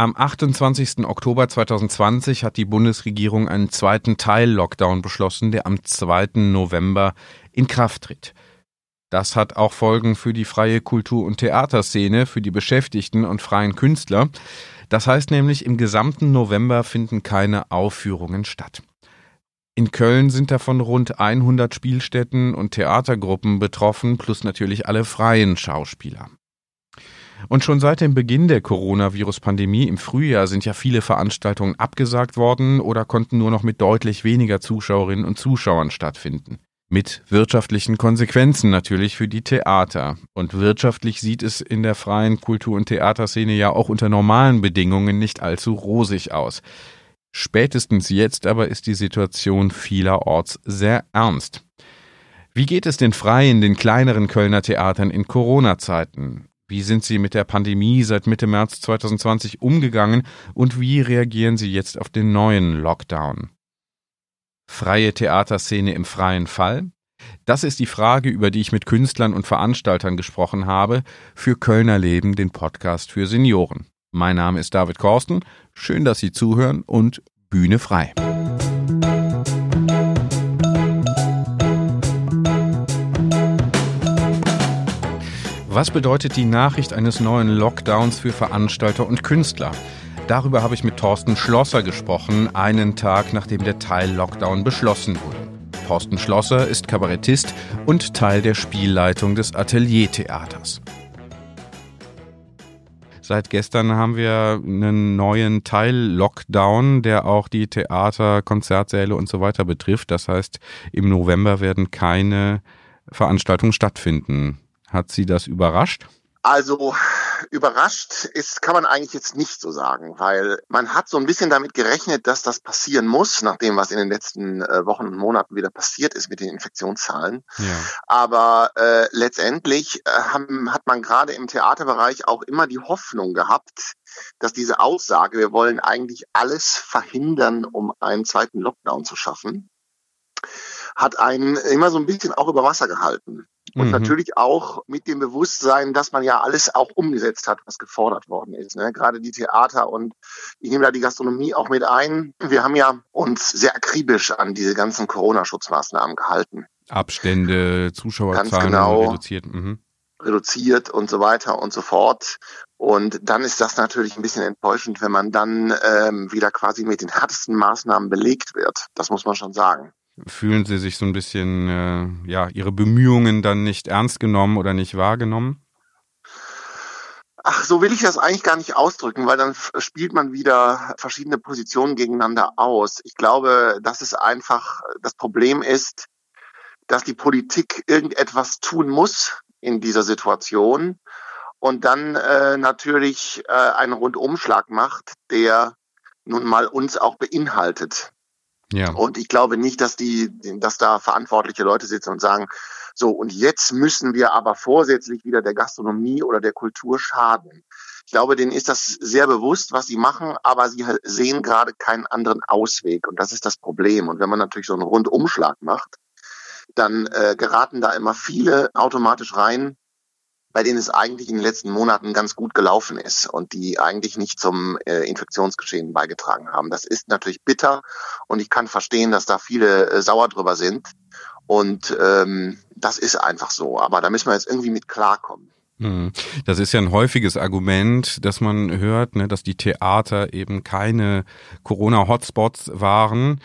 Am 28. Oktober 2020 hat die Bundesregierung einen zweiten Teil-Lockdown beschlossen, der am 2. November in Kraft tritt. Das hat auch Folgen für die freie Kultur- und Theaterszene, für die Beschäftigten und freien Künstler. Das heißt nämlich, im gesamten November finden keine Aufführungen statt. In Köln sind davon rund 100 Spielstätten und Theatergruppen betroffen, plus natürlich alle freien Schauspieler. Und schon seit dem Beginn der Coronavirus-Pandemie im Frühjahr sind ja viele Veranstaltungen abgesagt worden oder konnten nur noch mit deutlich weniger Zuschauerinnen und Zuschauern stattfinden. Mit wirtschaftlichen Konsequenzen natürlich für die Theater. Und wirtschaftlich sieht es in der freien Kultur- und Theaterszene ja auch unter normalen Bedingungen nicht allzu rosig aus. Spätestens jetzt aber ist die Situation vielerorts sehr ernst. Wie geht es den freien, den kleineren Kölner Theatern in Corona-Zeiten? Wie sind Sie mit der Pandemie seit Mitte März 2020 umgegangen und wie reagieren Sie jetzt auf den neuen Lockdown? Freie Theaterszene im freien Fall? Das ist die Frage, über die ich mit Künstlern und Veranstaltern gesprochen habe, für Kölner Leben, den Podcast für Senioren. Mein Name ist David Korsten. Schön, dass Sie zuhören und Bühne frei. Was bedeutet die Nachricht eines neuen Lockdowns für Veranstalter und Künstler? Darüber habe ich mit Thorsten Schlosser gesprochen, einen Tag nachdem der Teil-Lockdown beschlossen wurde. Thorsten Schlosser ist Kabarettist und Teil der Spielleitung des Ateliertheaters. Seit gestern haben wir einen neuen Teil-Lockdown, der auch die Theater, Konzertsäle und so weiter betrifft. Das heißt, im November werden keine Veranstaltungen stattfinden. Hat Sie das überrascht? Also überrascht ist, kann man eigentlich jetzt nicht so sagen, weil man hat so ein bisschen damit gerechnet, dass das passieren muss, nach dem, was in den letzten äh, Wochen und Monaten wieder passiert ist mit den Infektionszahlen. Ja. Aber äh, letztendlich äh, haben, hat man gerade im Theaterbereich auch immer die Hoffnung gehabt, dass diese Aussage, wir wollen eigentlich alles verhindern, um einen zweiten Lockdown zu schaffen, hat einen immer so ein bisschen auch über Wasser gehalten. Und mhm. natürlich auch mit dem Bewusstsein, dass man ja alles auch umgesetzt hat, was gefordert worden ist. Ne? Gerade die Theater und ich nehme da die Gastronomie auch mit ein. Wir haben ja uns sehr akribisch an diese ganzen Corona-Schutzmaßnahmen gehalten. Abstände, Zuschauerzahlen Ganz genau. reduziert. Mhm. Reduziert und so weiter und so fort. Und dann ist das natürlich ein bisschen enttäuschend, wenn man dann ähm, wieder quasi mit den härtesten Maßnahmen belegt wird. Das muss man schon sagen fühlen Sie sich so ein bisschen, äh, ja, Ihre Bemühungen dann nicht ernst genommen oder nicht wahrgenommen? Ach, so will ich das eigentlich gar nicht ausdrücken, weil dann spielt man wieder verschiedene Positionen gegeneinander aus. Ich glaube, dass es einfach das Problem ist, dass die Politik irgendetwas tun muss in dieser Situation und dann äh, natürlich äh, einen Rundumschlag macht, der nun mal uns auch beinhaltet. Ja. Und ich glaube nicht, dass die, dass da verantwortliche Leute sitzen und sagen, so, und jetzt müssen wir aber vorsätzlich wieder der Gastronomie oder der Kultur schaden. Ich glaube, denen ist das sehr bewusst, was sie machen, aber sie sehen gerade keinen anderen Ausweg. Und das ist das Problem. Und wenn man natürlich so einen Rundumschlag macht, dann äh, geraten da immer viele automatisch rein, bei denen es eigentlich in den letzten Monaten ganz gut gelaufen ist und die eigentlich nicht zum äh, Infektionsgeschehen beigetragen haben. Das ist natürlich bitter und ich kann verstehen, dass da viele äh, sauer drüber sind. Und ähm, das ist einfach so. Aber da müssen wir jetzt irgendwie mit klarkommen. Hm. Das ist ja ein häufiges Argument, dass man hört, ne, dass die Theater eben keine Corona-Hotspots waren.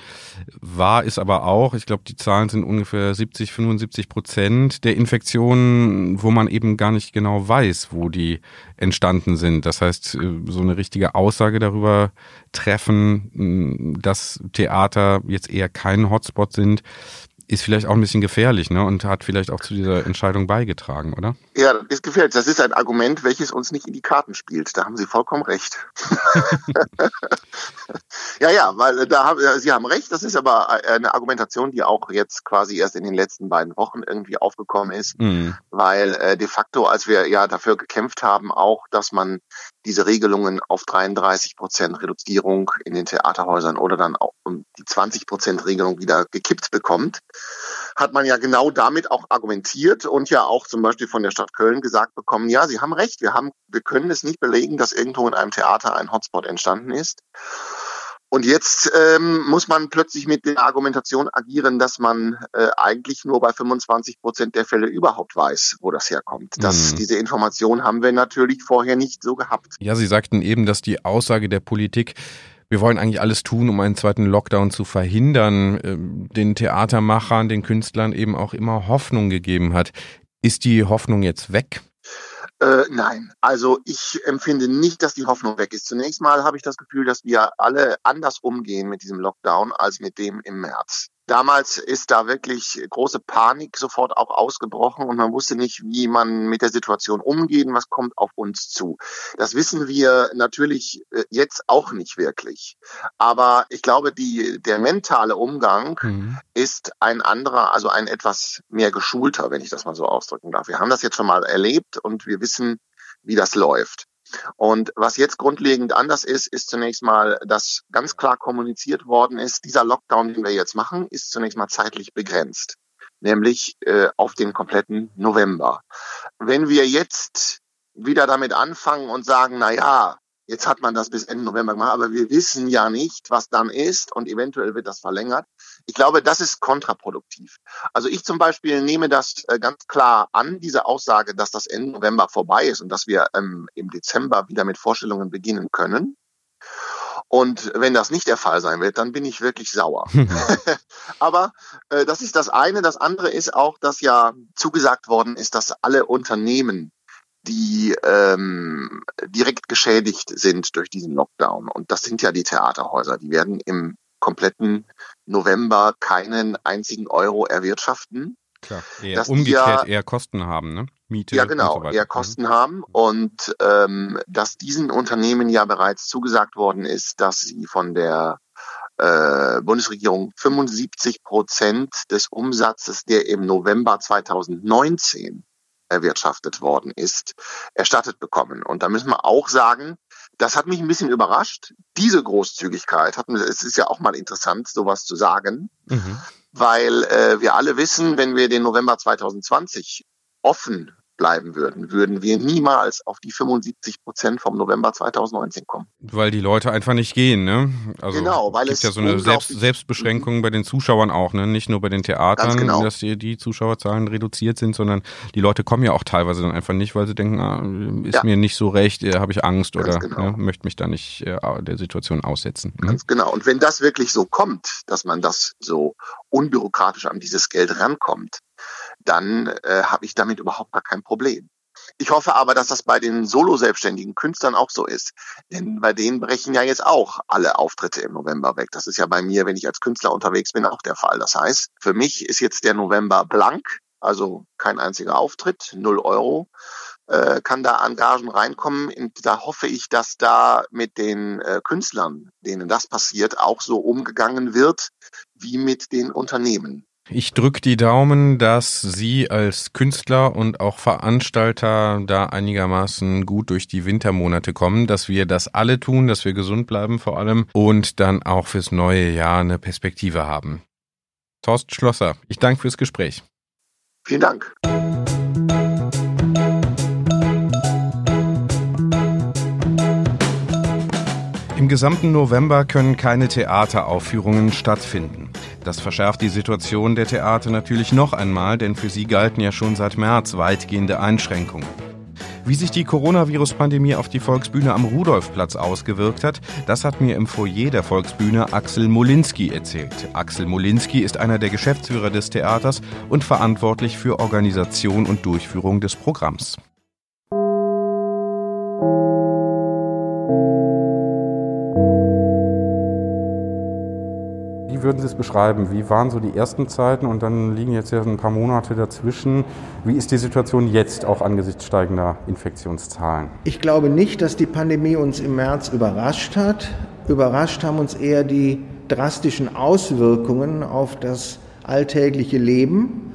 War es aber auch, ich glaube, die Zahlen sind ungefähr 70, 75 Prozent der Infektionen, wo man eben gar nicht genau weiß, wo die entstanden sind. Das heißt, äh, so eine richtige Aussage darüber treffen, dass Theater jetzt eher kein Hotspot sind, ist vielleicht auch ein bisschen gefährlich, ne? Und hat vielleicht auch zu dieser Entscheidung beigetragen, oder? Ja, das ist gefährlich. Das ist ein Argument, welches uns nicht in die Karten spielt. Da haben Sie vollkommen recht. ja, ja, weil da haben Sie haben recht. Das ist aber eine Argumentation, die auch jetzt quasi erst in den letzten beiden Wochen irgendwie aufgekommen ist, mhm. weil äh, de facto, als wir ja dafür gekämpft haben, auch, dass man diese Regelungen auf 33 Prozent Reduzierung in den Theaterhäusern oder dann auch um die 20 Prozent Regelung wieder gekippt bekommt, hat man ja genau damit auch argumentiert und ja auch zum Beispiel von der Stadt Köln gesagt bekommen, ja, Sie haben recht, wir haben, wir können es nicht belegen, dass irgendwo in einem Theater ein Hotspot entstanden ist. Und jetzt ähm, muss man plötzlich mit der Argumentation agieren, dass man äh, eigentlich nur bei 25 Prozent der Fälle überhaupt weiß, wo das herkommt. Das, mhm. Diese Information haben wir natürlich vorher nicht so gehabt. Ja, Sie sagten eben, dass die Aussage der Politik wir wollen eigentlich alles tun, um einen zweiten Lockdown zu verhindern, ähm, den Theatermachern, den Künstlern eben auch immer Hoffnung gegeben hat. Ist die Hoffnung jetzt weg? Äh, nein, also ich empfinde nicht, dass die Hoffnung weg ist. Zunächst mal habe ich das Gefühl, dass wir alle anders umgehen mit diesem Lockdown als mit dem im März. Damals ist da wirklich große Panik sofort auch ausgebrochen und man wusste nicht, wie man mit der Situation umgeht und was kommt auf uns zu. Das wissen wir natürlich äh, jetzt auch nicht wirklich. Aber ich glaube, die, der mentale Umgang mhm. ist ein anderer, also ein etwas mehr geschulter, wenn ich das mal so ausdrücken darf. Wir haben das jetzt schon mal erlebt und wir wissen, wie das läuft. Und was jetzt grundlegend anders ist, ist zunächst mal, dass ganz klar kommuniziert worden ist, dieser Lockdown, den wir jetzt machen, ist zunächst mal zeitlich begrenzt, nämlich äh, auf den kompletten November. Wenn wir jetzt wieder damit anfangen und sagen, na ja, Jetzt hat man das bis Ende November gemacht, aber wir wissen ja nicht, was dann ist und eventuell wird das verlängert. Ich glaube, das ist kontraproduktiv. Also ich zum Beispiel nehme das äh, ganz klar an, diese Aussage, dass das Ende November vorbei ist und dass wir ähm, im Dezember wieder mit Vorstellungen beginnen können. Und wenn das nicht der Fall sein wird, dann bin ich wirklich sauer. Aber äh, das ist das eine. Das andere ist auch, dass ja zugesagt worden ist, dass alle Unternehmen die ähm, direkt geschädigt sind durch diesen Lockdown. Und das sind ja die Theaterhäuser. Die werden im kompletten November keinen einzigen Euro erwirtschaften. Klar, eher dass umgekehrt ja, eher Kosten haben, ne? Miete. Ja, genau, so eher mhm. Kosten haben und ähm, dass diesen Unternehmen ja bereits zugesagt worden ist, dass sie von der äh, Bundesregierung 75 Prozent des Umsatzes, der im November 2019 erwirtschaftet worden ist, erstattet bekommen. Und da müssen wir auch sagen, das hat mich ein bisschen überrascht. Diese Großzügigkeit hat es ist ja auch mal interessant, sowas zu sagen, mhm. weil äh, wir alle wissen, wenn wir den November 2020 offen bleiben würden, würden wir niemals auf die 75 Prozent vom November 2019 kommen. Weil die Leute einfach nicht gehen, ne? Also genau, weil es gibt ja so eine Selbst Selbstbeschränkung bei den Zuschauern auch, ne? Nicht nur bei den Theatern, genau. dass die, die Zuschauerzahlen reduziert sind, sondern die Leute kommen ja auch teilweise dann einfach nicht, weil sie denken, ah, ist ja. mir nicht so recht, äh, habe ich Angst Ganz oder genau. ne, möchte mich da nicht äh, der Situation aussetzen. Mhm. Ganz genau. Und wenn das wirklich so kommt, dass man das so unbürokratisch an dieses Geld rankommt, dann äh, habe ich damit überhaupt gar kein Problem. Ich hoffe aber, dass das bei den solo-selbstständigen Künstlern auch so ist. Denn bei denen brechen ja jetzt auch alle Auftritte im November weg. Das ist ja bei mir, wenn ich als Künstler unterwegs bin, auch der Fall. Das heißt, für mich ist jetzt der November blank, also kein einziger Auftritt, null Euro äh, kann da an Gagen reinkommen. Und da hoffe ich, dass da mit den äh, Künstlern, denen das passiert, auch so umgegangen wird wie mit den Unternehmen. Ich drücke die Daumen, dass Sie als Künstler und auch Veranstalter da einigermaßen gut durch die Wintermonate kommen, dass wir das alle tun, dass wir gesund bleiben vor allem und dann auch fürs neue Jahr eine Perspektive haben. Thorsten Schlosser, ich danke fürs Gespräch. Vielen Dank. Im gesamten November können keine Theateraufführungen stattfinden. Das verschärft die Situation der Theater natürlich noch einmal, denn für sie galten ja schon seit März weitgehende Einschränkungen. Wie sich die Coronavirus-Pandemie auf die Volksbühne am Rudolfplatz ausgewirkt hat, das hat mir im Foyer der Volksbühne Axel Molinski erzählt. Axel Molinski ist einer der Geschäftsführer des Theaters und verantwortlich für Organisation und Durchführung des Programms. Würden Sie es beschreiben? Wie waren so die ersten Zeiten und dann liegen jetzt ja ein paar Monate dazwischen. Wie ist die Situation jetzt auch angesichts steigender Infektionszahlen? Ich glaube nicht, dass die Pandemie uns im März überrascht hat. Überrascht haben uns eher die drastischen Auswirkungen auf das alltägliche Leben.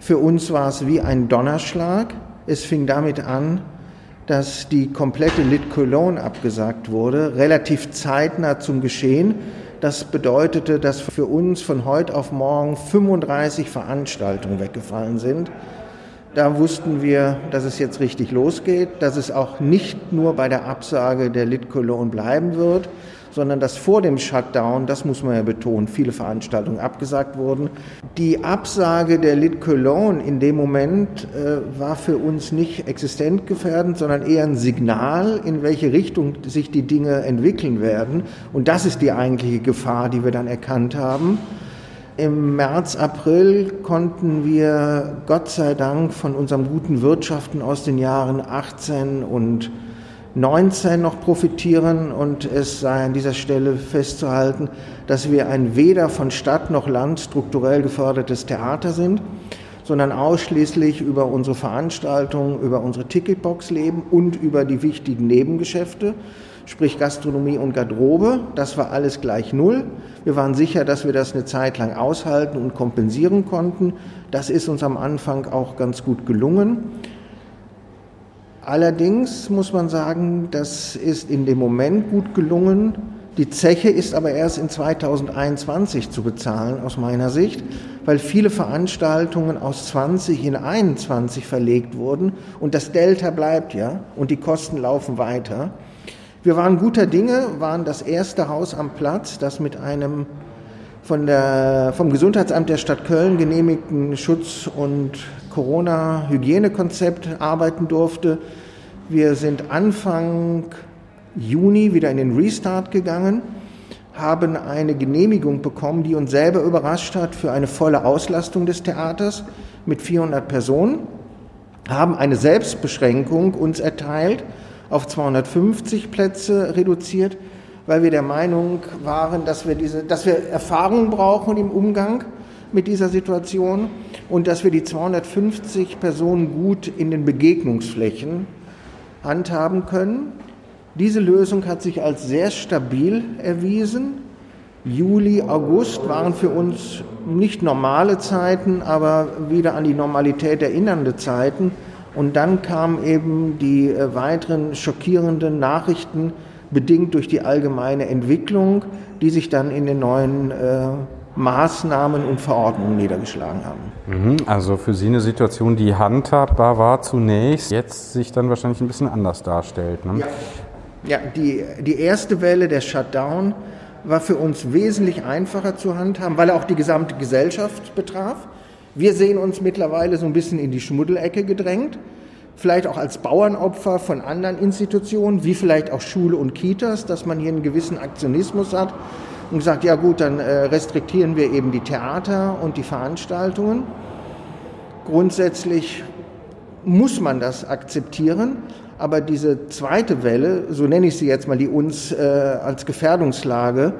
Für uns war es wie ein Donnerschlag. Es fing damit an, dass die komplette Lit Cologne abgesagt wurde, relativ zeitnah zum Geschehen. Das bedeutete, dass für uns von heute auf morgen 35 Veranstaltungen weggefallen sind. Da wussten wir, dass es jetzt richtig losgeht, dass es auch nicht nur bei der Absage der Lit Cologne bleiben wird, sondern dass vor dem Shutdown, das muss man ja betonen, viele Veranstaltungen abgesagt wurden. Die Absage der Lit Cologne in dem Moment äh, war für uns nicht existenzgefährdend, sondern eher ein Signal, in welche Richtung sich die Dinge entwickeln werden. Und das ist die eigentliche Gefahr, die wir dann erkannt haben. Im März, April konnten wir Gott sei Dank von unserem guten Wirtschaften aus den Jahren 18 und 19 noch profitieren und es sei an dieser Stelle festzuhalten, dass wir ein weder von Stadt noch Land strukturell gefördertes Theater sind, sondern ausschließlich über unsere Veranstaltungen, über unsere Ticketbox leben und über die wichtigen Nebengeschäfte, sprich Gastronomie und Garderobe. Das war alles gleich null. Wir waren sicher, dass wir das eine Zeit lang aushalten und kompensieren konnten. Das ist uns am Anfang auch ganz gut gelungen. Allerdings muss man sagen, das ist in dem Moment gut gelungen. Die Zeche ist aber erst in 2021 zu bezahlen, aus meiner Sicht, weil viele Veranstaltungen aus 20 in 21 verlegt wurden und das Delta bleibt ja und die Kosten laufen weiter. Wir waren guter Dinge, waren das erste Haus am Platz, das mit einem von der, vom Gesundheitsamt der Stadt Köln genehmigten Schutz- und Corona-Hygienekonzept arbeiten durfte. Wir sind Anfang Juni wieder in den Restart gegangen, haben eine Genehmigung bekommen, die uns selber überrascht hat für eine volle Auslastung des Theaters mit 400 Personen, haben eine Selbstbeschränkung uns erteilt, auf 250 Plätze reduziert, weil wir der Meinung waren, dass wir, diese, dass wir Erfahrung brauchen im Umgang mit dieser Situation und dass wir die 250 Personen gut in den Begegnungsflächen handhaben können. Diese Lösung hat sich als sehr stabil erwiesen. Juli, August waren für uns nicht normale Zeiten, aber wieder an die Normalität erinnernde Zeiten. Und dann kamen eben die äh, weiteren schockierenden Nachrichten, bedingt durch die allgemeine Entwicklung, die sich dann in den neuen äh, Maßnahmen und Verordnungen niedergeschlagen haben. Mhm, also für Sie eine Situation, die handhabbar war zunächst, jetzt sich dann wahrscheinlich ein bisschen anders darstellt. Ne? Ja, ja die, die erste Welle der Shutdown war für uns wesentlich einfacher zu handhaben, weil er auch die gesamte Gesellschaft betraf. Wir sehen uns mittlerweile so ein bisschen in die Schmuddelecke gedrängt, vielleicht auch als Bauernopfer von anderen Institutionen, wie vielleicht auch Schule und Kitas, dass man hier einen gewissen Aktionismus hat und gesagt, ja gut, dann äh, restriktieren wir eben die Theater und die Veranstaltungen. Grundsätzlich muss man das akzeptieren, aber diese zweite Welle, so nenne ich sie jetzt mal, die uns äh, als Gefährdungslage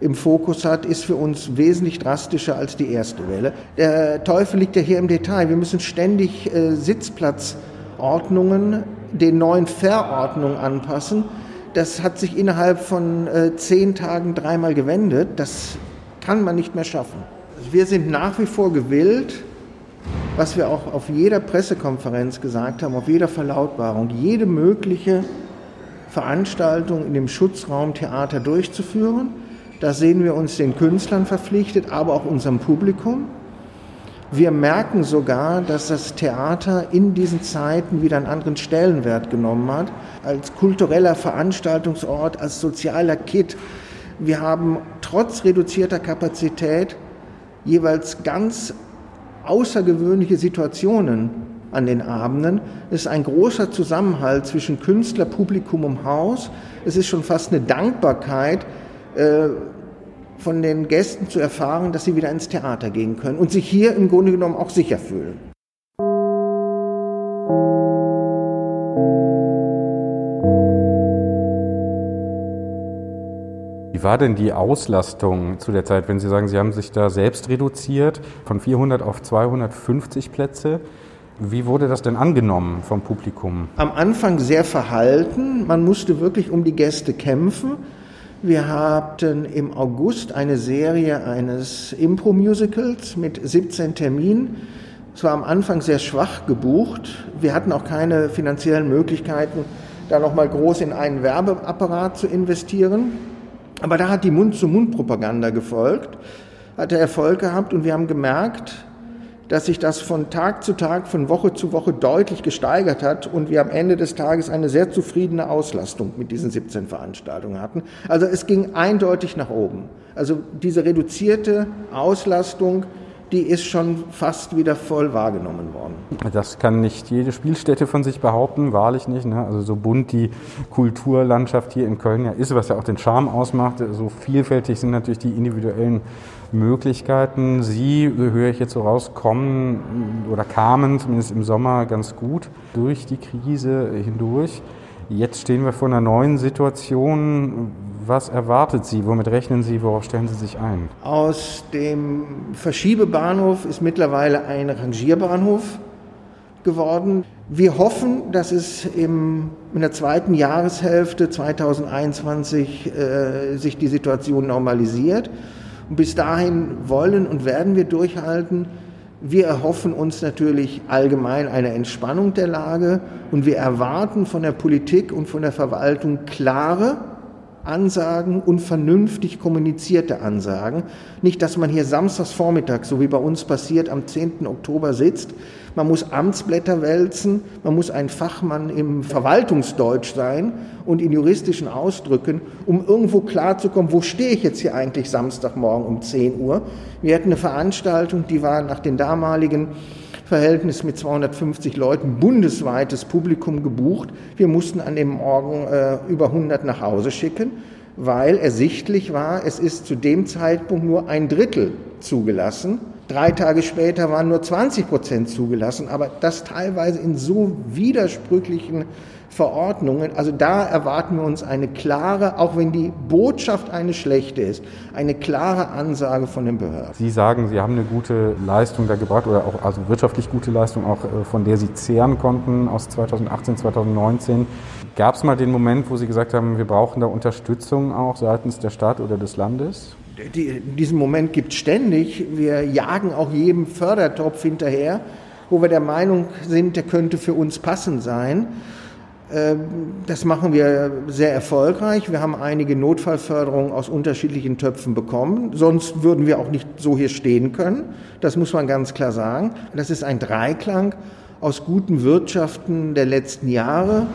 im Fokus hat, ist für uns wesentlich drastischer als die erste Welle. Der Teufel liegt ja hier im Detail. Wir müssen ständig äh, Sitzplatzordnungen den neuen Verordnungen anpassen. Das hat sich innerhalb von äh, zehn Tagen dreimal gewendet. Das kann man nicht mehr schaffen. Wir sind nach wie vor gewillt, was wir auch auf jeder Pressekonferenz gesagt haben, auf jeder Verlautbarung, jede mögliche Veranstaltung in dem Schutzraum Theater durchzuführen. Da sehen wir uns den Künstlern verpflichtet, aber auch unserem Publikum. Wir merken sogar, dass das Theater in diesen Zeiten wieder einen anderen Stellenwert genommen hat, als kultureller Veranstaltungsort, als sozialer Kit. Wir haben trotz reduzierter Kapazität jeweils ganz außergewöhnliche Situationen an den Abenden. Es ist ein großer Zusammenhalt zwischen Künstler, Publikum und Haus. Es ist schon fast eine Dankbarkeit, äh, von den Gästen zu erfahren, dass sie wieder ins Theater gehen können und sich hier im Grunde genommen auch sicher fühlen. Wie war denn die Auslastung zu der Zeit, wenn Sie sagen, Sie haben sich da selbst reduziert von 400 auf 250 Plätze? Wie wurde das denn angenommen vom Publikum? Am Anfang sehr verhalten. Man musste wirklich um die Gäste kämpfen. Wir hatten im August eine Serie eines Impro-Musicals mit 17 Terminen. Es war am Anfang sehr schwach gebucht. Wir hatten auch keine finanziellen Möglichkeiten, da nochmal groß in einen Werbeapparat zu investieren. Aber da hat die Mund-zu-Mund-Propaganda gefolgt, hat er Erfolg gehabt und wir haben gemerkt, dass sich das von Tag zu Tag, von Woche zu Woche deutlich gesteigert hat und wir am Ende des Tages eine sehr zufriedene Auslastung mit diesen 17 Veranstaltungen hatten. Also es ging eindeutig nach oben. Also diese reduzierte Auslastung die ist schon fast wieder voll wahrgenommen worden. Das kann nicht jede Spielstätte von sich behaupten, wahrlich nicht. Ne? Also so bunt die Kulturlandschaft hier in Köln ja ist, was ja auch den Charme ausmacht, so vielfältig sind natürlich die individuellen Möglichkeiten. Sie, höre ich jetzt so raus, kommen oder kamen zumindest im Sommer ganz gut durch die Krise hindurch. Jetzt stehen wir vor einer neuen Situation. Was erwartet Sie? Womit rechnen Sie? Worauf stellen Sie sich ein? Aus dem Verschiebebahnhof ist mittlerweile ein Rangierbahnhof geworden. Wir hoffen, dass es im, in der zweiten Jahreshälfte 2021 äh, sich die Situation normalisiert. Und bis dahin wollen und werden wir durchhalten. Wir erhoffen uns natürlich allgemein eine Entspannung der Lage und wir erwarten von der Politik und von der Verwaltung klare Ansagen und vernünftig kommunizierte Ansagen. Nicht, dass man hier samstags Vormittag, so wie bei uns passiert, am 10. Oktober sitzt. Man muss Amtsblätter wälzen, man muss ein Fachmann im Verwaltungsdeutsch sein und in juristischen Ausdrücken, um irgendwo klarzukommen, wo stehe ich jetzt hier eigentlich Samstagmorgen um 10 Uhr. Wir hatten eine Veranstaltung, die war nach den damaligen Verhältnis mit 250 Leuten bundesweites Publikum gebucht. Wir mussten an dem Morgen äh, über 100 nach Hause schicken, weil ersichtlich war, es ist zu dem Zeitpunkt nur ein Drittel zugelassen. Drei Tage später waren nur 20 Prozent zugelassen, aber das teilweise in so widersprüchlichen Verordnungen. Also da erwarten wir uns eine klare, auch wenn die Botschaft eine schlechte ist, eine klare Ansage von den Behörden. Sie sagen, Sie haben eine gute Leistung da gebracht oder auch also wirtschaftlich gute Leistung, auch äh, von der Sie zehren konnten aus 2018, 2019. Gab es mal den Moment, wo Sie gesagt haben, wir brauchen da Unterstützung auch seitens der Stadt oder des Landes? Die, diesen Moment gibt es ständig. Wir jagen auch jedem Fördertopf hinterher, wo wir der Meinung sind, der könnte für uns passend sein. Ähm, das machen wir sehr erfolgreich. Wir haben einige Notfallförderungen aus unterschiedlichen Töpfen bekommen. Sonst würden wir auch nicht so hier stehen können. Das muss man ganz klar sagen. Das ist ein Dreiklang aus guten Wirtschaften der letzten Jahre,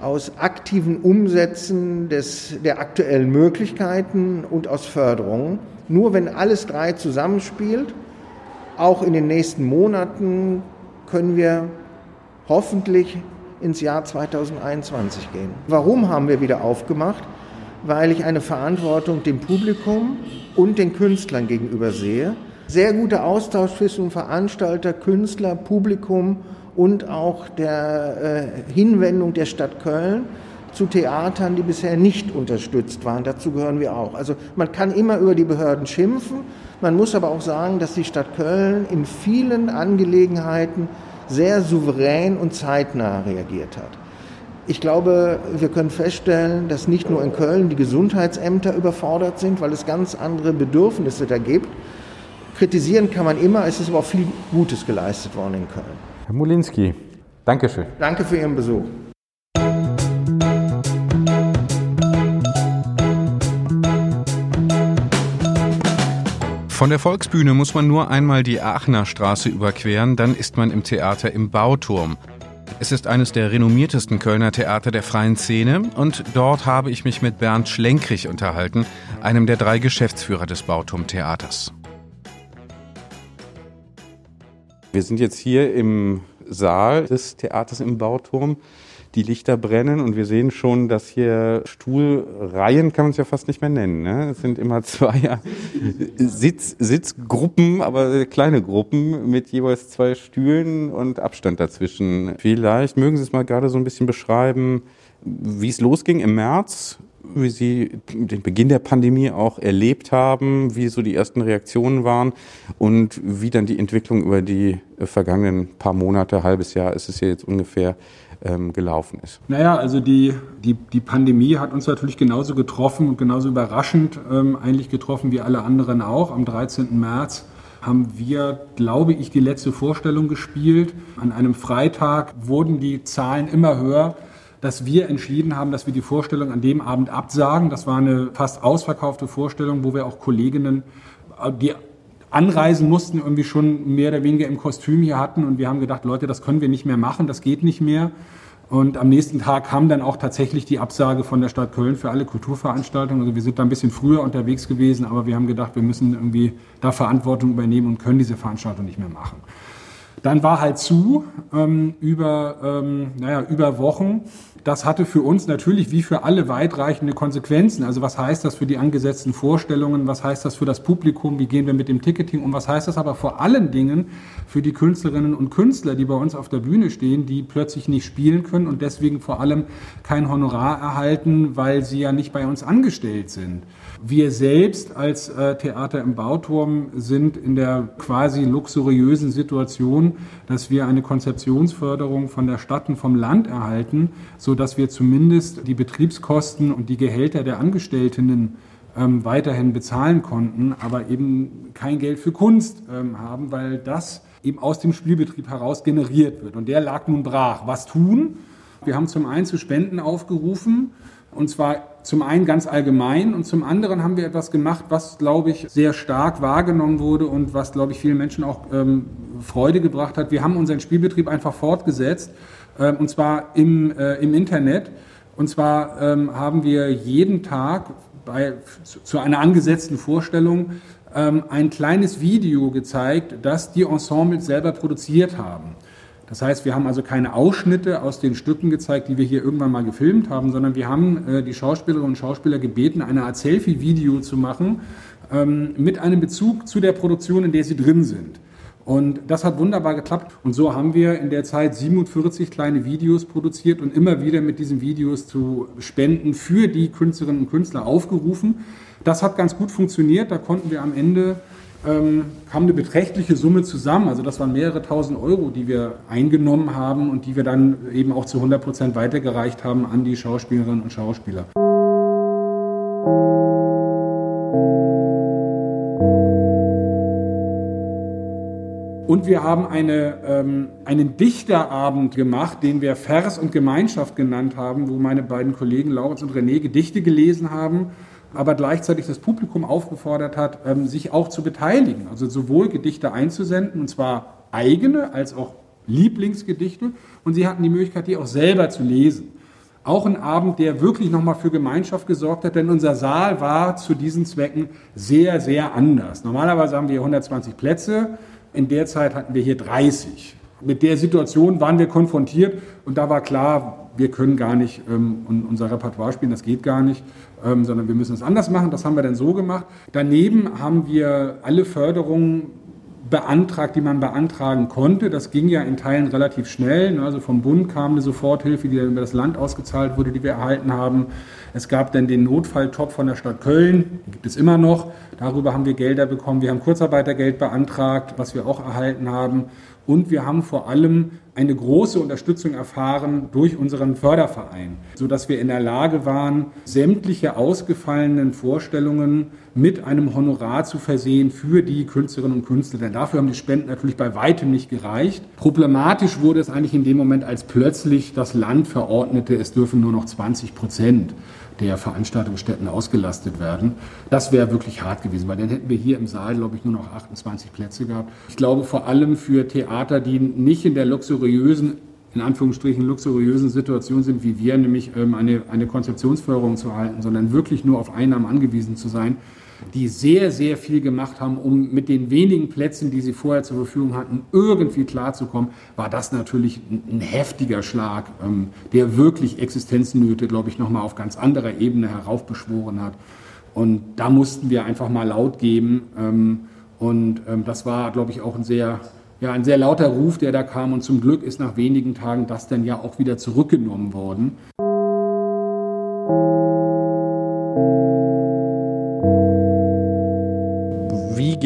aus aktiven Umsätzen des, der aktuellen Möglichkeiten und aus Förderungen. Nur wenn alles drei zusammenspielt, auch in den nächsten Monaten, können wir hoffentlich ins Jahr 2021 gehen. Warum haben wir wieder aufgemacht? Weil ich eine Verantwortung dem Publikum und den Künstlern gegenüber sehe. Sehr guter Austausch zwischen Veranstalter, Künstler, Publikum und auch der äh, Hinwendung der Stadt Köln zu Theatern, die bisher nicht unterstützt waren. Dazu gehören wir auch. Also man kann immer über die Behörden schimpfen. Man muss aber auch sagen, dass die Stadt Köln in vielen Angelegenheiten sehr souverän und zeitnah reagiert hat. Ich glaube, wir können feststellen, dass nicht nur in Köln die Gesundheitsämter überfordert sind, weil es ganz andere Bedürfnisse da gibt. Kritisieren kann man immer, es ist aber auch viel Gutes geleistet worden in Köln. Herr Molinski, Dankeschön. Danke für Ihren Besuch. Von der Volksbühne muss man nur einmal die Aachener Straße überqueren, dann ist man im Theater im Bauturm. Es ist eines der renommiertesten Kölner Theater der freien Szene und dort habe ich mich mit Bernd Schlenkrich unterhalten, einem der drei Geschäftsführer des Bauturmtheaters. Wir sind jetzt hier im Saal des Theaters im Bauturm die Lichter brennen und wir sehen schon, dass hier Stuhlreihen kann man es ja fast nicht mehr nennen. Ne? Es sind immer zwei Sitz, Sitzgruppen, aber kleine Gruppen mit jeweils zwei Stühlen und Abstand dazwischen. Vielleicht mögen Sie es mal gerade so ein bisschen beschreiben, wie es losging im März, wie Sie den Beginn der Pandemie auch erlebt haben, wie so die ersten Reaktionen waren und wie dann die Entwicklung über die vergangenen paar Monate, halbes Jahr ist es ja jetzt ungefähr, ähm, gelaufen ist? Naja, also die, die, die Pandemie hat uns natürlich genauso getroffen und genauso überraschend ähm, eigentlich getroffen wie alle anderen auch. Am 13. März haben wir, glaube ich, die letzte Vorstellung gespielt. An einem Freitag wurden die Zahlen immer höher. Dass wir entschieden haben, dass wir die Vorstellung an dem Abend absagen. Das war eine fast ausverkaufte Vorstellung, wo wir auch Kolleginnen, äh, die anreisen mussten, irgendwie schon mehr oder weniger im Kostüm hier hatten. Und wir haben gedacht, Leute, das können wir nicht mehr machen, das geht nicht mehr. Und am nächsten Tag kam dann auch tatsächlich die Absage von der Stadt Köln für alle Kulturveranstaltungen. Also wir sind da ein bisschen früher unterwegs gewesen, aber wir haben gedacht, wir müssen irgendwie da Verantwortung übernehmen und können diese Veranstaltung nicht mehr machen. Dann war halt zu ähm, über, ähm, naja, über Wochen. Das hatte für uns natürlich wie für alle weitreichende Konsequenzen. Also was heißt das für die angesetzten Vorstellungen? Was heißt das für das Publikum? Wie gehen wir mit dem Ticketing um? Was heißt das aber vor allen Dingen für die Künstlerinnen und Künstler, die bei uns auf der Bühne stehen, die plötzlich nicht spielen können und deswegen vor allem kein Honorar erhalten, weil sie ja nicht bei uns angestellt sind? Wir selbst als äh, Theater im Bauturm sind in der quasi luxuriösen Situation, dass wir eine Konzeptionsförderung von der Stadt und vom Land erhalten, so dass wir zumindest die Betriebskosten und die Gehälter der Angestellten ähm, weiterhin bezahlen konnten, aber eben kein Geld für Kunst ähm, haben, weil das eben aus dem Spielbetrieb heraus generiert wird. Und der lag nun brach. Was tun? Wir haben zum einen zu Spenden aufgerufen, und zwar zum einen ganz allgemein und zum anderen haben wir etwas gemacht, was, glaube ich, sehr stark wahrgenommen wurde und was, glaube ich, vielen Menschen auch ähm, Freude gebracht hat. Wir haben unseren Spielbetrieb einfach fortgesetzt äh, und zwar im, äh, im Internet. Und zwar ähm, haben wir jeden Tag bei, zu, einer angesetzten Vorstellung ähm, ein kleines Video gezeigt, das die Ensembles selber produziert haben. Das heißt, wir haben also keine Ausschnitte aus den Stücken gezeigt, die wir hier irgendwann mal gefilmt haben, sondern wir haben äh, die Schauspielerinnen und Schauspieler gebeten, eine Art Selfie-Video zu machen ähm, mit einem Bezug zu der Produktion, in der sie drin sind. Und das hat wunderbar geklappt. Und so haben wir in der Zeit 47 kleine Videos produziert und immer wieder mit diesen Videos zu Spenden für die Künstlerinnen und Künstler aufgerufen. Das hat ganz gut funktioniert. Da konnten wir am Ende ähm, kam eine beträchtliche Summe zusammen. Also das waren mehrere tausend Euro, die wir eingenommen haben und die wir dann eben auch zu 100 Prozent weitergereicht haben an die Schauspielerinnen und Schauspieler. Und wir haben eine, ähm, einen Dichterabend gemacht, den wir Vers und Gemeinschaft genannt haben, wo meine beiden Kollegen Lauritz und René Gedichte gelesen haben aber gleichzeitig das Publikum aufgefordert hat, ähm, sich auch zu beteiligen. Also sowohl Gedichte einzusenden, und zwar eigene als auch Lieblingsgedichte. Und sie hatten die Möglichkeit, die auch selber zu lesen. Auch ein Abend, der wirklich nochmal für Gemeinschaft gesorgt hat, denn unser Saal war zu diesen Zwecken sehr, sehr anders. Normalerweise haben wir 120 Plätze, in der Zeit hatten wir hier 30. Mit der Situation waren wir konfrontiert und da war klar, wir können gar nicht ähm, unser Repertoire spielen, das geht gar nicht ähm, sondern wir müssen es anders machen. Das haben wir dann so gemacht. Daneben haben wir alle Förderungen beantragt, die man beantragen konnte. Das ging ja in Teilen relativ schnell. Ne? Also vom Bund kam eine Soforthilfe, die dann über das Land ausgezahlt wurde, die wir erhalten haben. Es gab dann den Notfalltop von der Stadt Köln, den gibt es immer noch. Darüber haben wir Gelder bekommen. Wir haben Kurzarbeitergeld beantragt, was wir auch erhalten haben. Und wir haben vor allem eine große Unterstützung erfahren durch unseren Förderverein, sodass wir in der Lage waren, sämtliche ausgefallenen Vorstellungen mit einem Honorar zu versehen für die Künstlerinnen und Künstler. Denn dafür haben die Spenden natürlich bei weitem nicht gereicht. Problematisch wurde es eigentlich in dem Moment, als plötzlich das Land verordnete, es dürfen nur noch 20 Prozent der Veranstaltungsstätten ausgelastet werden. Das wäre wirklich hart gewesen, weil dann hätten wir hier im Saal, glaube ich, nur noch 28 Plätze gehabt. Ich glaube vor allem für Theater, die nicht in der luxuriösen in Anführungsstrichen luxuriösen Situation sind, wie wir, nämlich ähm, eine, eine Konzeptionsförderung zu erhalten, sondern wirklich nur auf Einnahmen angewiesen zu sein, die sehr, sehr viel gemacht haben, um mit den wenigen Plätzen, die sie vorher zur Verfügung hatten, irgendwie klarzukommen, war das natürlich ein, heftiger Schlag, ähm, der wirklich Existenznöte, glaube ich, nochmal auf ganz anderer Ebene heraufbeschworen hat. Und da mussten wir einfach mal laut geben. Ähm, und ähm, das war, glaube ich, auch ein sehr, ja, ein sehr lauter Ruf, der da kam. Und zum Glück ist nach wenigen Tagen das dann ja auch wieder zurückgenommen worden.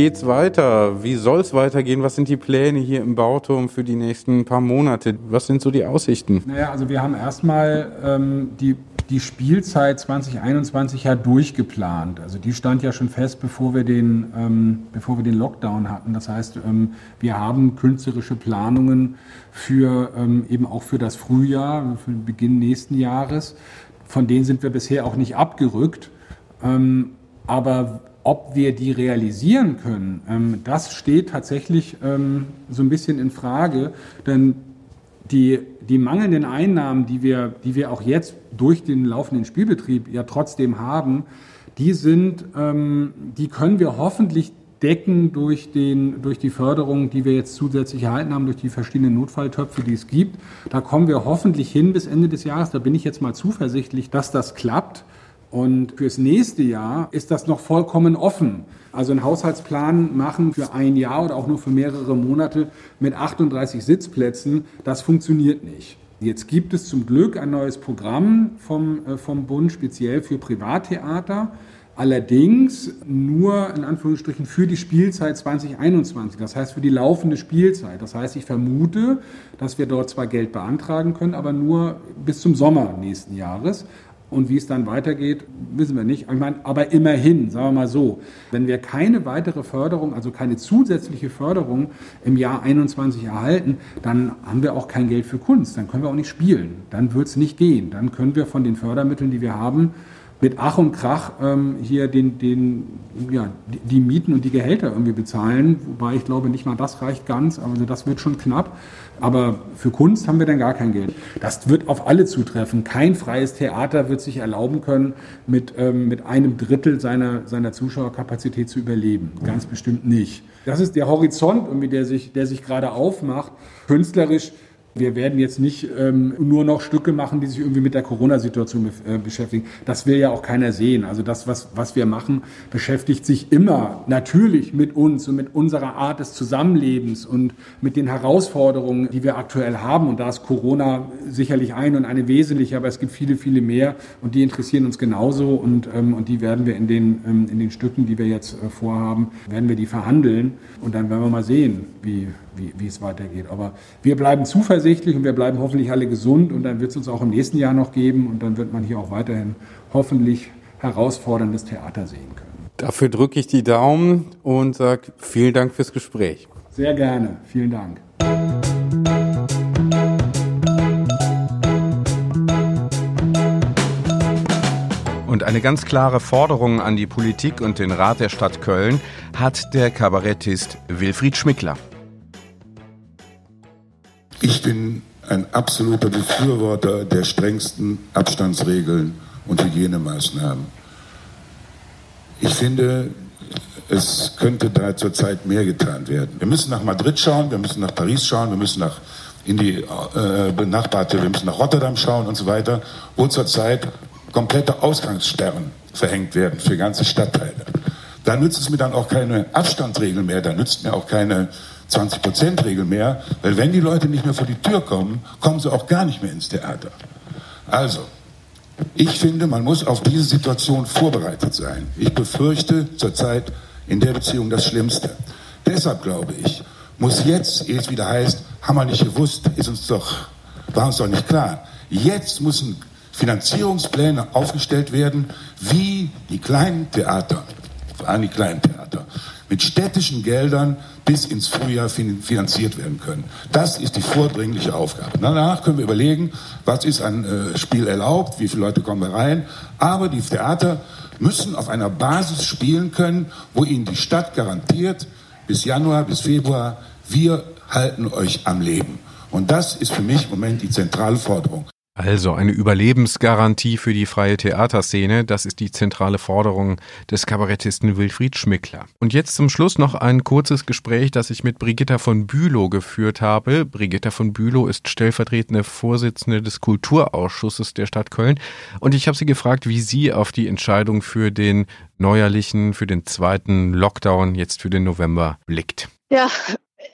Geht's weiter? Wie soll es weitergehen? Was sind die Pläne hier im Bauturm für die nächsten paar Monate? Was sind so die Aussichten? Naja, also wir haben erstmal ähm, die die Spielzeit 2021 ja durchgeplant. Also die stand ja schon fest, bevor wir den, ähm, bevor wir den Lockdown hatten. Das heißt, ähm, wir haben künstlerische Planungen für ähm, eben auch für das Frühjahr, für den Beginn nächsten Jahres. Von denen sind wir bisher auch nicht abgerückt. Ähm, aber ob wir die realisieren können, ähm, das steht tatsächlich ähm, so ein bisschen in Frage, denn die, die mangelnden Einnahmen, die wir, die wir auch jetzt durch den laufenden Spielbetrieb ja trotzdem haben, die sind, ähm, die können wir hoffentlich decken durch, den, durch die Förderung, die wir jetzt zusätzlich erhalten haben, durch die verschiedenen Notfalltöpfe, die es gibt. Da kommen wir hoffentlich hin bis Ende des Jahres. Da bin ich jetzt mal zuversichtlich, dass das klappt. Und fürs nächste Jahr ist das noch vollkommen offen. Also einen Haushaltsplan machen für ein Jahr oder auch nur für mehrere Monate mit 38 Sitzplätzen, das funktioniert nicht. Jetzt gibt es zum Glück ein neues Programm vom, äh, vom Bund speziell für Privattheater. Allerdings nur in Anführungsstrichen für die Spielzeit 2021, das heißt für die laufende Spielzeit. Das heißt, ich vermute, dass wir dort zwar Geld beantragen können, aber nur bis zum Sommer nächsten Jahres. Und wie es dann weitergeht, wissen wir nicht. Ich meine, aber immerhin, sagen wir mal so, wenn wir keine weitere Förderung, also keine zusätzliche Förderung im Jahr 21 erhalten, dann haben wir auch kein Geld für Kunst. Dann können wir auch nicht spielen. Dann wird es nicht gehen. Dann können wir von den Fördermitteln, die wir haben, mit Ach und Krach ähm, hier den, den, ja, die, Mieten und die Gehälter irgendwie bezahlen. Wobei ich glaube, nicht mal das reicht ganz. Also das wird schon knapp. Aber für Kunst haben wir dann gar kein Geld. Das wird auf alle zutreffen. Kein freies Theater wird sich erlauben können, mit, ähm, mit einem Drittel seiner, seiner Zuschauerkapazität zu überleben. Ganz bestimmt nicht. Das ist der Horizont, irgendwie, der, sich, der sich gerade aufmacht. Künstlerisch wir werden jetzt nicht ähm, nur noch Stücke machen, die sich irgendwie mit der Corona-Situation äh, beschäftigen. Das will ja auch keiner sehen. Also das, was, was wir machen, beschäftigt sich immer natürlich mit uns und mit unserer Art des Zusammenlebens und mit den Herausforderungen, die wir aktuell haben. Und da ist Corona sicherlich ein und eine wesentliche, aber es gibt viele, viele mehr und die interessieren uns genauso und, ähm, und die werden wir in den, ähm, in den Stücken, die wir jetzt äh, vorhaben, werden wir die verhandeln und dann werden wir mal sehen, wie, wie, wie es weitergeht. Aber wir bleiben zuversichtlich und wir bleiben hoffentlich alle gesund und dann wird es uns auch im nächsten Jahr noch geben und dann wird man hier auch weiterhin hoffentlich herausforderndes Theater sehen können. Dafür drücke ich die Daumen und sage vielen Dank fürs Gespräch. Sehr gerne. Vielen Dank. Und eine ganz klare Forderung an die Politik und den Rat der Stadt Köln hat der Kabarettist Wilfried Schmickler. Ich bin ein absoluter Befürworter der strengsten Abstandsregeln und Hygienemaßnahmen. Ich finde, es könnte da zurzeit mehr getan werden. Wir müssen nach Madrid schauen, wir müssen nach Paris schauen, wir müssen nach in die äh, benachbarte, wir müssen nach Rotterdam schauen und so weiter, wo zurzeit komplette Ausgangssperren verhängt werden für ganze Stadtteile. Da nützt es mir dann auch keine Abstandsregeln mehr, da nützt mir auch keine 20-Prozent-Regel mehr, weil wenn die Leute nicht mehr vor die Tür kommen, kommen sie auch gar nicht mehr ins Theater. Also, ich finde, man muss auf diese Situation vorbereitet sein. Ich befürchte zurzeit in der Beziehung das Schlimmste. Deshalb glaube ich, muss jetzt, ehe es wieder heißt, haben wir nicht gewusst, ist uns doch, war uns doch nicht klar. Jetzt müssen Finanzierungspläne aufgestellt werden, wie die kleinen Theater, vor allem die kleinen Theater, mit städtischen Geldern bis ins Frühjahr finanziert werden können. Das ist die vordringliche Aufgabe. Danach können wir überlegen, was ist ein äh, Spiel erlaubt, wie viele Leute kommen da rein. Aber die Theater müssen auf einer Basis spielen können, wo ihnen die Stadt garantiert, bis Januar, bis Februar, wir halten euch am Leben. Und das ist für mich im Moment die zentrale Forderung. Also eine Überlebensgarantie für die freie Theaterszene, das ist die zentrale Forderung des Kabarettisten Wilfried Schmickler. Und jetzt zum Schluss noch ein kurzes Gespräch, das ich mit Brigitta von Bülow geführt habe. Brigitta von Bülow ist stellvertretende Vorsitzende des Kulturausschusses der Stadt Köln und ich habe sie gefragt, wie sie auf die Entscheidung für den neuerlichen, für den zweiten Lockdown jetzt für den November blickt. Ja,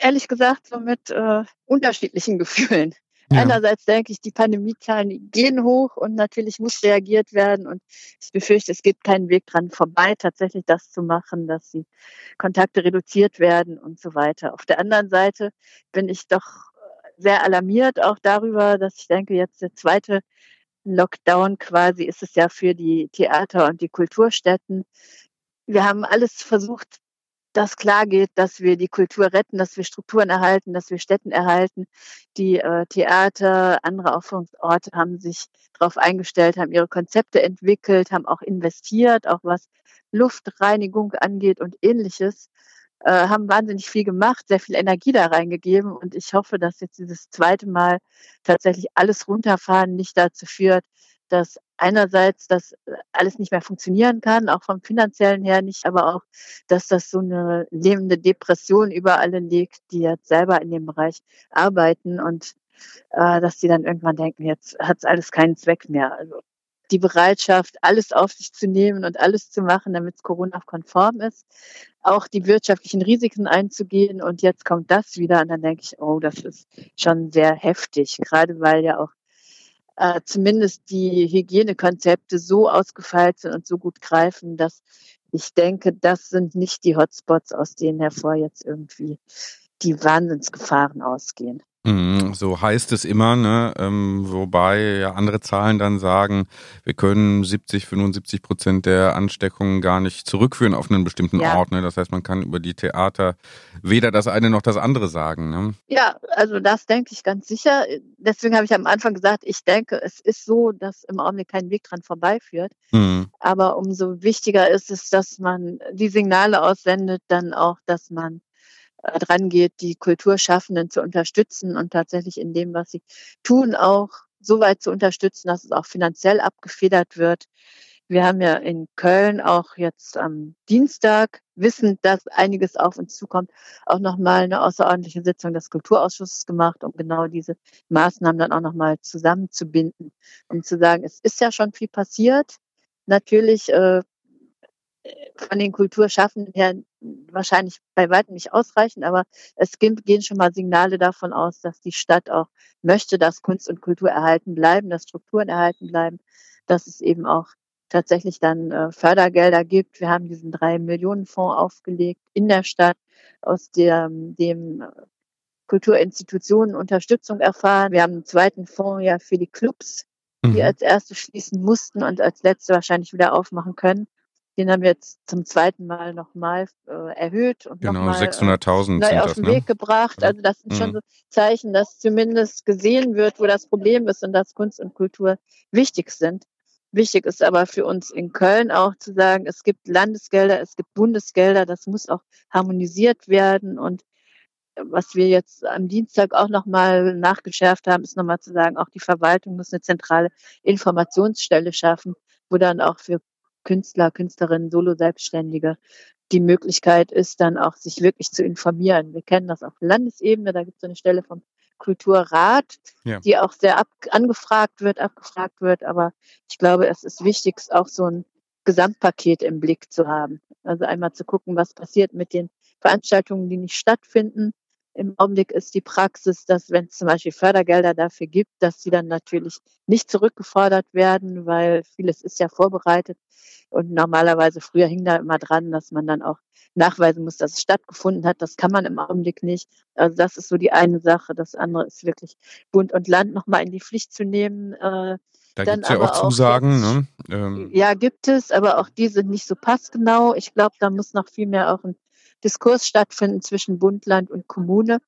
ehrlich gesagt, so mit äh, unterschiedlichen Gefühlen. Ja. Einerseits denke ich, die Pandemiezahlen gehen hoch und natürlich muss reagiert werden. Und ich befürchte, es gibt keinen Weg dran vorbei, tatsächlich das zu machen, dass die Kontakte reduziert werden und so weiter. Auf der anderen Seite bin ich doch sehr alarmiert auch darüber, dass ich denke, jetzt der zweite Lockdown quasi ist es ja für die Theater und die Kulturstätten. Wir haben alles versucht, dass klar geht, dass wir die Kultur retten, dass wir Strukturen erhalten, dass wir Städten erhalten. Die äh, Theater, andere Aufführungsorte haben sich darauf eingestellt, haben ihre Konzepte entwickelt, haben auch investiert, auch was Luftreinigung angeht und ähnliches äh, haben wahnsinnig viel gemacht, sehr viel Energie da reingegeben. Und ich hoffe, dass jetzt dieses zweite Mal tatsächlich alles runterfahren nicht dazu führt, dass einerseits das alles nicht mehr funktionieren kann, auch vom finanziellen her nicht, aber auch, dass das so eine lebende Depression über alle liegt, die jetzt selber in dem Bereich arbeiten und äh, dass die dann irgendwann denken, jetzt hat es alles keinen Zweck mehr. Also die Bereitschaft, alles auf sich zu nehmen und alles zu machen, damit es Corona-konform ist, auch die wirtschaftlichen Risiken einzugehen. Und jetzt kommt das wieder und dann denke ich, oh, das ist schon sehr heftig, gerade weil ja auch äh, zumindest die Hygienekonzepte so ausgefeilt sind und so gut greifen, dass ich denke, das sind nicht die Hotspots, aus denen hervor jetzt irgendwie die Wahnsinnsgefahren ausgehen. Mhm, so heißt es immer, ne? Ähm, wobei ja andere Zahlen dann sagen, wir können 70, 75 Prozent der Ansteckungen gar nicht zurückführen auf einen bestimmten ja. Ort. Ne? Das heißt, man kann über die Theater weder das eine noch das andere sagen. Ne? Ja, also das denke ich ganz sicher. Deswegen habe ich am Anfang gesagt, ich denke, es ist so, dass im Augenblick kein Weg dran vorbeiführt. Mhm. Aber umso wichtiger ist es, dass man die Signale aussendet, dann auch, dass man dran geht, die Kulturschaffenden zu unterstützen und tatsächlich in dem, was sie tun, auch so weit zu unterstützen, dass es auch finanziell abgefedert wird. Wir haben ja in Köln auch jetzt am Dienstag, wissend, dass einiges auf uns zukommt, auch nochmal eine außerordentliche Sitzung des Kulturausschusses gemacht, um genau diese Maßnahmen dann auch nochmal zusammenzubinden, um zu sagen, es ist ja schon viel passiert. Natürlich äh, von den Kulturschaffenden her wahrscheinlich bei weitem nicht ausreichen, aber es gehen schon mal Signale davon aus, dass die Stadt auch möchte, dass Kunst und Kultur erhalten bleiben, dass Strukturen erhalten bleiben, dass es eben auch tatsächlich dann äh, Fördergelder gibt. Wir haben diesen drei Millionen Fonds aufgelegt in der Stadt, aus dem, dem Kulturinstitutionen Unterstützung erfahren. Wir haben einen zweiten Fonds ja für die Clubs, die mhm. als erste schließen mussten und als letzte wahrscheinlich wieder aufmachen können. Den haben wir jetzt zum zweiten Mal nochmal äh, erhöht und genau, nochmal 600.000 neu auf den ne? Weg gebracht. Also das sind mhm. schon so Zeichen, dass zumindest gesehen wird, wo das Problem ist und dass Kunst und Kultur wichtig sind. Wichtig ist aber für uns in Köln auch zu sagen, es gibt Landesgelder, es gibt Bundesgelder, das muss auch harmonisiert werden. Und was wir jetzt am Dienstag auch nochmal nachgeschärft haben, ist nochmal zu sagen, auch die Verwaltung muss eine zentrale Informationsstelle schaffen, wo dann auch für Künstler, Künstlerinnen, Solo-Selbstständige die Möglichkeit ist, dann auch sich wirklich zu informieren. Wir kennen das auf Landesebene, da gibt es eine Stelle vom Kulturrat, ja. die auch sehr ab, angefragt wird, abgefragt wird. Aber ich glaube, es ist wichtig, auch so ein Gesamtpaket im Blick zu haben. Also einmal zu gucken, was passiert mit den Veranstaltungen, die nicht stattfinden, im Augenblick ist die Praxis, dass wenn es zum Beispiel Fördergelder dafür gibt, dass sie dann natürlich nicht zurückgefordert werden, weil vieles ist ja vorbereitet. Und normalerweise früher hing da immer dran, dass man dann auch nachweisen muss, dass es stattgefunden hat. Das kann man im Augenblick nicht. Also das ist so die eine Sache. Das andere ist wirklich Bund und Land nochmal in die Pflicht zu nehmen. Äh, da gibt es ja auch Zusagen. Auch ne? Ähm. Ja, gibt es, aber auch die sind nicht so passgenau. Ich glaube, da muss noch viel mehr auch ein Diskurs stattfinden zwischen Bund, Land und Kommune.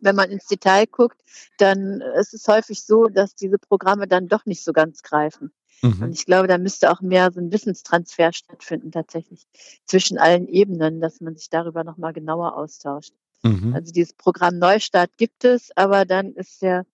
Wenn man ins Detail guckt, dann ist es häufig so, dass diese Programme dann doch nicht so ganz greifen. Mhm. Und ich glaube, da müsste auch mehr so ein Wissenstransfer stattfinden tatsächlich zwischen allen Ebenen, dass man sich darüber nochmal genauer austauscht. Mhm. Also dieses Programm Neustart gibt es, aber dann ist der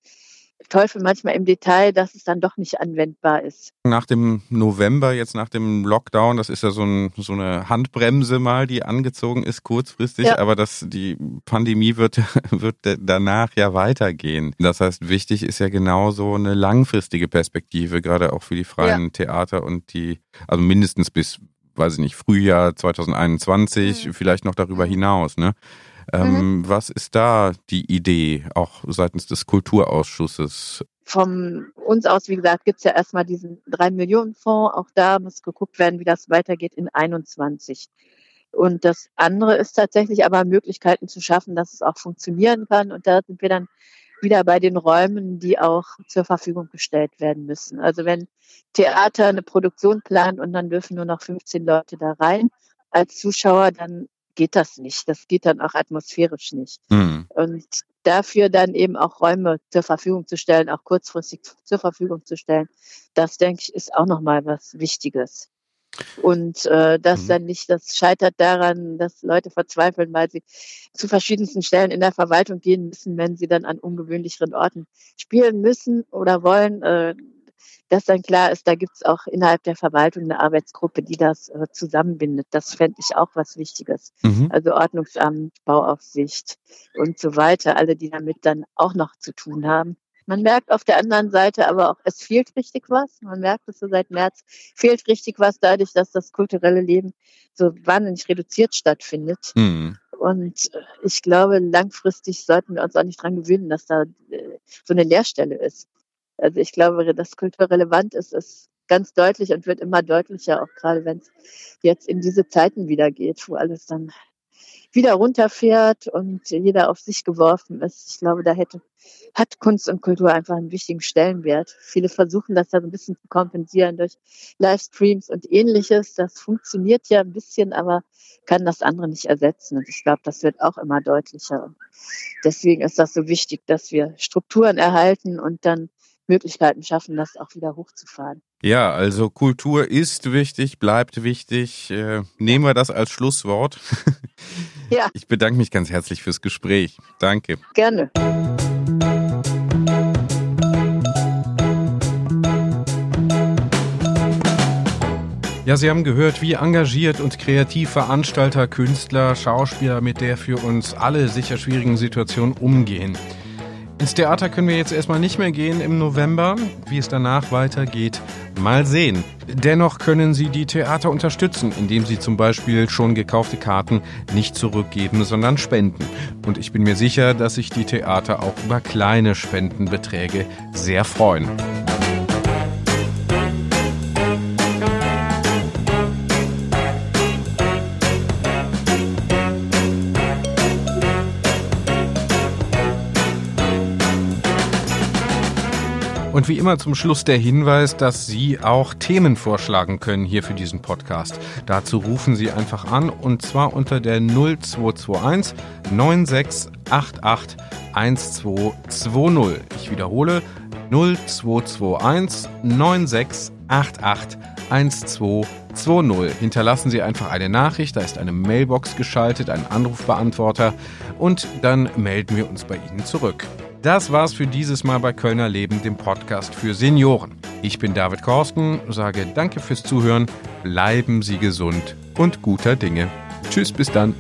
Teufel manchmal im Detail, dass es dann doch nicht anwendbar ist. Nach dem November, jetzt nach dem Lockdown, das ist ja so, ein, so eine Handbremse mal, die angezogen ist kurzfristig, ja. aber das, die Pandemie wird, wird danach ja weitergehen. Das heißt, wichtig ist ja genauso eine langfristige Perspektive, gerade auch für die freien ja. Theater und die, also mindestens bis, weiß ich nicht, Frühjahr 2021, mhm. vielleicht noch darüber mhm. hinaus, ne? Ähm, mhm. Was ist da die Idee, auch seitens des Kulturausschusses? Von uns aus, wie gesagt, gibt es ja erstmal diesen 3 Millionen Fonds. Auch da muss geguckt werden, wie das weitergeht in 21. Und das andere ist tatsächlich aber Möglichkeiten zu schaffen, dass es auch funktionieren kann. Und da sind wir dann wieder bei den Räumen, die auch zur Verfügung gestellt werden müssen. Also wenn Theater eine Produktion plant und dann dürfen nur noch 15 Leute da rein als Zuschauer, dann geht das nicht. Das geht dann auch atmosphärisch nicht. Mhm. Und dafür dann eben auch Räume zur Verfügung zu stellen, auch kurzfristig zur Verfügung zu stellen, das denke ich ist auch nochmal was Wichtiges. Und äh, das mhm. dann nicht, das scheitert daran, dass Leute verzweifeln, weil sie zu verschiedensten Stellen in der Verwaltung gehen müssen, wenn sie dann an ungewöhnlicheren Orten spielen müssen oder wollen. Äh, dass dann klar ist, da gibt es auch innerhalb der Verwaltung eine Arbeitsgruppe, die das äh, zusammenbindet. Das fände ich auch was Wichtiges. Mhm. Also Ordnungsamt, Bauaufsicht und so weiter, alle, die damit dann auch noch zu tun haben. Man merkt auf der anderen Seite aber auch, es fehlt richtig was. Man merkt es so seit März, fehlt richtig was dadurch, dass das kulturelle Leben so wahnsinnig reduziert stattfindet. Mhm. Und äh, ich glaube, langfristig sollten wir uns auch nicht dran gewöhnen, dass da äh, so eine Leerstelle ist. Also ich glaube, dass Kultur relevant ist, ist ganz deutlich und wird immer deutlicher, auch gerade wenn es jetzt in diese Zeiten wieder geht, wo alles dann wieder runterfährt und jeder auf sich geworfen ist. Ich glaube, da hätte, hat Kunst und Kultur einfach einen wichtigen Stellenwert. Viele versuchen das da so ein bisschen zu kompensieren durch Livestreams und ähnliches. Das funktioniert ja ein bisschen, aber kann das andere nicht ersetzen. Und ich glaube, das wird auch immer deutlicher. deswegen ist das so wichtig, dass wir Strukturen erhalten und dann Möglichkeiten schaffen, das auch wieder hochzufahren. Ja, also Kultur ist wichtig, bleibt wichtig. Äh, nehmen wir das als Schlusswort. ja. Ich bedanke mich ganz herzlich fürs Gespräch. Danke. Gerne. Ja, Sie haben gehört, wie engagiert und kreativ Veranstalter, Künstler, Schauspieler mit der für uns alle sicher schwierigen Situation umgehen. Ins Theater können wir jetzt erstmal nicht mehr gehen im November. Wie es danach weitergeht, mal sehen. Dennoch können Sie die Theater unterstützen, indem Sie zum Beispiel schon gekaufte Karten nicht zurückgeben, sondern spenden. Und ich bin mir sicher, dass sich die Theater auch über kleine Spendenbeträge sehr freuen. Und wie immer zum Schluss der Hinweis, dass Sie auch Themen vorschlagen können hier für diesen Podcast. Dazu rufen Sie einfach an und zwar unter der 0221 9688 1220. Ich wiederhole 0221 9688 1220. Hinterlassen Sie einfach eine Nachricht, da ist eine Mailbox geschaltet, ein Anrufbeantworter und dann melden wir uns bei Ihnen zurück. Das war's für dieses Mal bei Kölner Leben, dem Podcast für Senioren. Ich bin David Korsten, sage danke fürs Zuhören, bleiben Sie gesund und guter Dinge. Tschüss, bis dann.